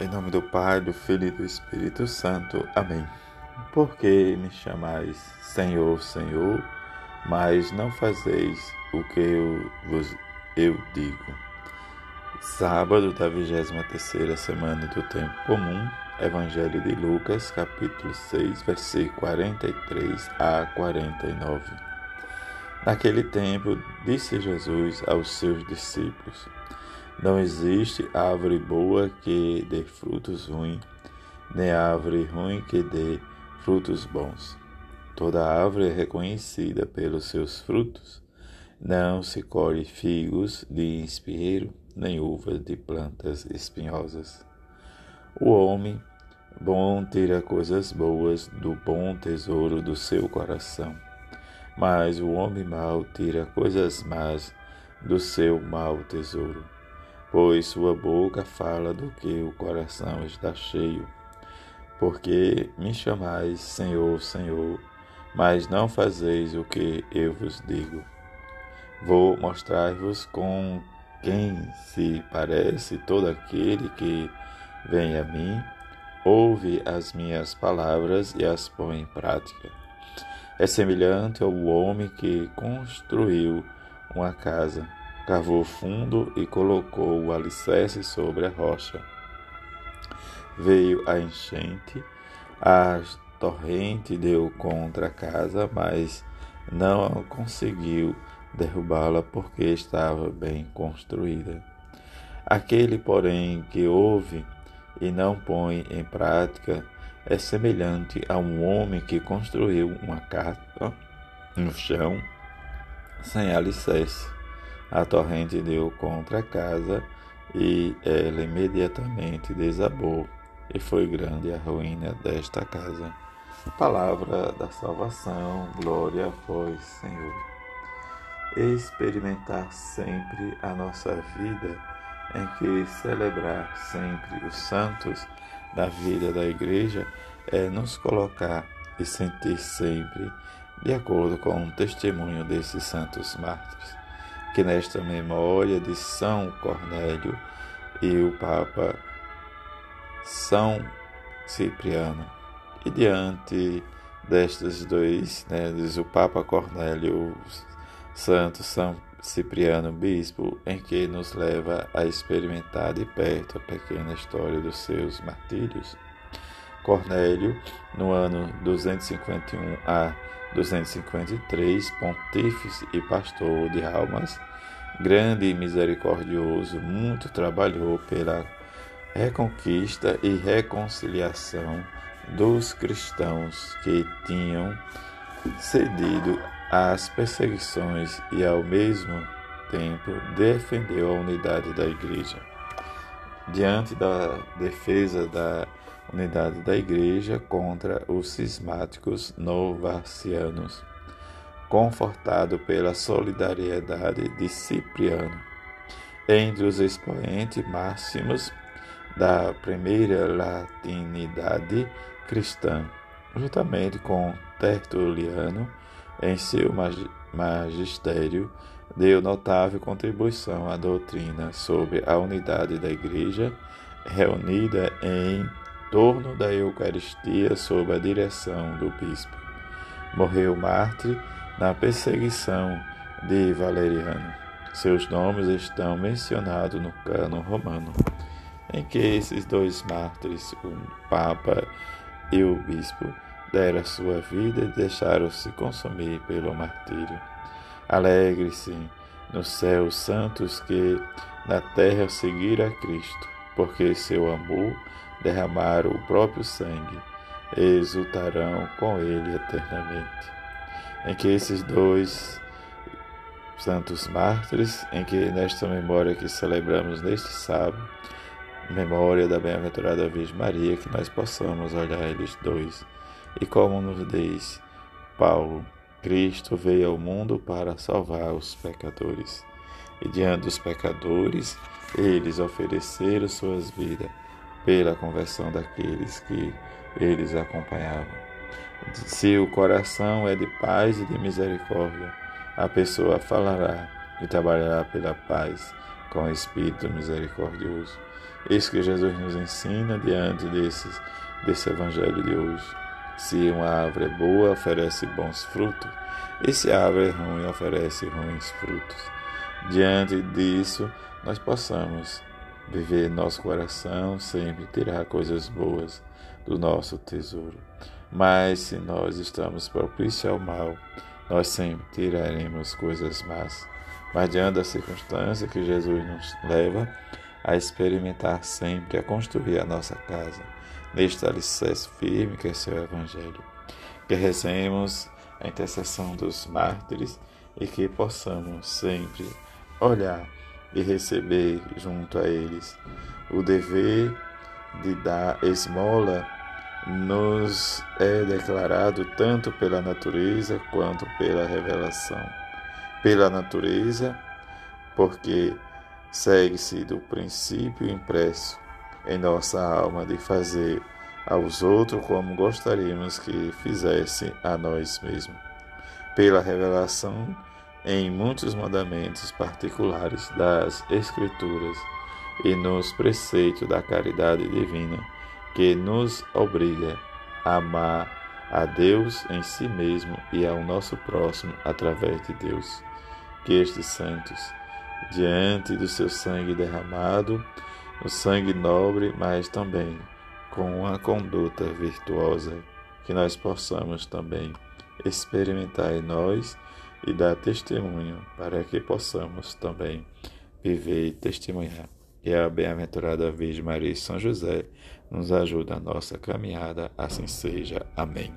Em nome do Pai, do Filho e do Espírito Santo. Amém. Por que me chamais Senhor, Senhor, mas não fazeis o que eu vos eu digo? Sábado da 23 semana do tempo comum, Evangelho de Lucas, capítulo 6, versículo 43 a 49. Naquele tempo, disse Jesus aos seus discípulos: não existe árvore boa que dê frutos ruins, nem árvore ruim que dê frutos bons. Toda árvore é reconhecida pelos seus frutos. Não se colhe figos de espinheiro, nem uvas de plantas espinhosas. O homem bom tira coisas boas do bom tesouro do seu coração, mas o homem mau tira coisas más do seu mau tesouro pois sua boca fala do que o coração está cheio. Porque me chamais Senhor, Senhor, mas não fazeis o que eu vos digo. Vou mostrar-vos com quem se parece todo aquele que vem a mim, ouve as minhas palavras e as põe em prática. É semelhante ao homem que construiu uma casa cavou fundo e colocou o alicerce sobre a rocha. Veio a enchente, a torrente deu contra a casa, mas não conseguiu derrubá-la porque estava bem construída. Aquele, porém, que ouve e não põe em prática é semelhante a um homem que construiu uma casa no chão sem alicerce a torrente deu contra a casa e ela imediatamente desabou, e foi grande a ruína desta casa. Palavra da salvação, glória a vós, Senhor. Experimentar sempre a nossa vida, em que celebrar sempre os santos da vida da Igreja é nos colocar e sentir sempre de acordo com o testemunho desses santos mártires que nesta memória de São Cornélio e o Papa São Cipriano. E diante destes dois, né, diz o Papa Cornélio, Santo São Cipriano Bispo, em que nos leva a experimentar de perto a pequena história dos seus martírios. Cornélio, no ano 251 a 253, pontífice e pastor de almas, grande e misericordioso, muito trabalhou pela reconquista e reconciliação dos cristãos que tinham cedido às perseguições e, ao mesmo tempo, defendeu a unidade da Igreja. Diante da defesa da unidade da Igreja contra os cismáticos novacianos, confortado pela solidariedade de Cipriano. Entre os expoentes máximos da primeira latinidade cristã, juntamente com Tertuliano, em seu magistério, deu notável contribuição à doutrina sobre a unidade da Igreja, reunida em torno da Eucaristia sob a direção do bispo. Morreu mártir na perseguição de Valeriano. Seus nomes estão mencionados no cano romano, em que esses dois mártires, o Papa e o Bispo, deram sua vida e deixaram-se consumir pelo martírio. Alegre-se no céu os santos que na terra seguiram a Cristo, porque seu amor derramaram o próprio sangue, exultarão com ele eternamente em que esses dois santos mártires, em que nesta memória que celebramos neste sábado, memória da bem-aventurada Virgem Maria, que nós possamos olhar eles dois. E como nos diz Paulo, Cristo veio ao mundo para salvar os pecadores. E diante dos pecadores, eles ofereceram suas vidas pela conversão daqueles que eles acompanhavam. Se o coração é de paz e de misericórdia, a pessoa falará e trabalhará pela paz com o Espírito misericordioso. Isso que Jesus nos ensina diante desses, desse evangelho de hoje. Se uma árvore é boa, oferece bons frutos, e se a árvore é ruim, oferece ruins frutos. Diante disso, nós possamos viver nosso coração, sempre tirar coisas boas do nosso tesouro. Mas se nós estamos propícios ao mal, nós sempre tiraremos coisas más. Mas diante da circunstância que Jesus nos leva a experimentar sempre, a construir a nossa casa, neste alicerce firme que é seu Evangelho. Que recemos a intercessão dos mártires e que possamos sempre olhar e receber junto a eles o dever de dar esmola nos é declarado tanto pela natureza quanto pela revelação. Pela natureza, porque segue-se do princípio impresso em nossa alma de fazer aos outros como gostaríamos que fizesse a nós mesmos. Pela revelação em muitos mandamentos particulares das Escrituras e nos preceitos da caridade divina que nos obriga a amar a Deus em si mesmo e ao nosso próximo através de Deus. Que estes santos, diante do seu sangue derramado, o sangue nobre, mas também com uma conduta virtuosa, que nós possamos também experimentar em nós e dar testemunho para que possamos também viver e testemunhar. E a bem-aventurada Virgem Maria e São José nos ajuda a nossa caminhada, assim seja. Amém.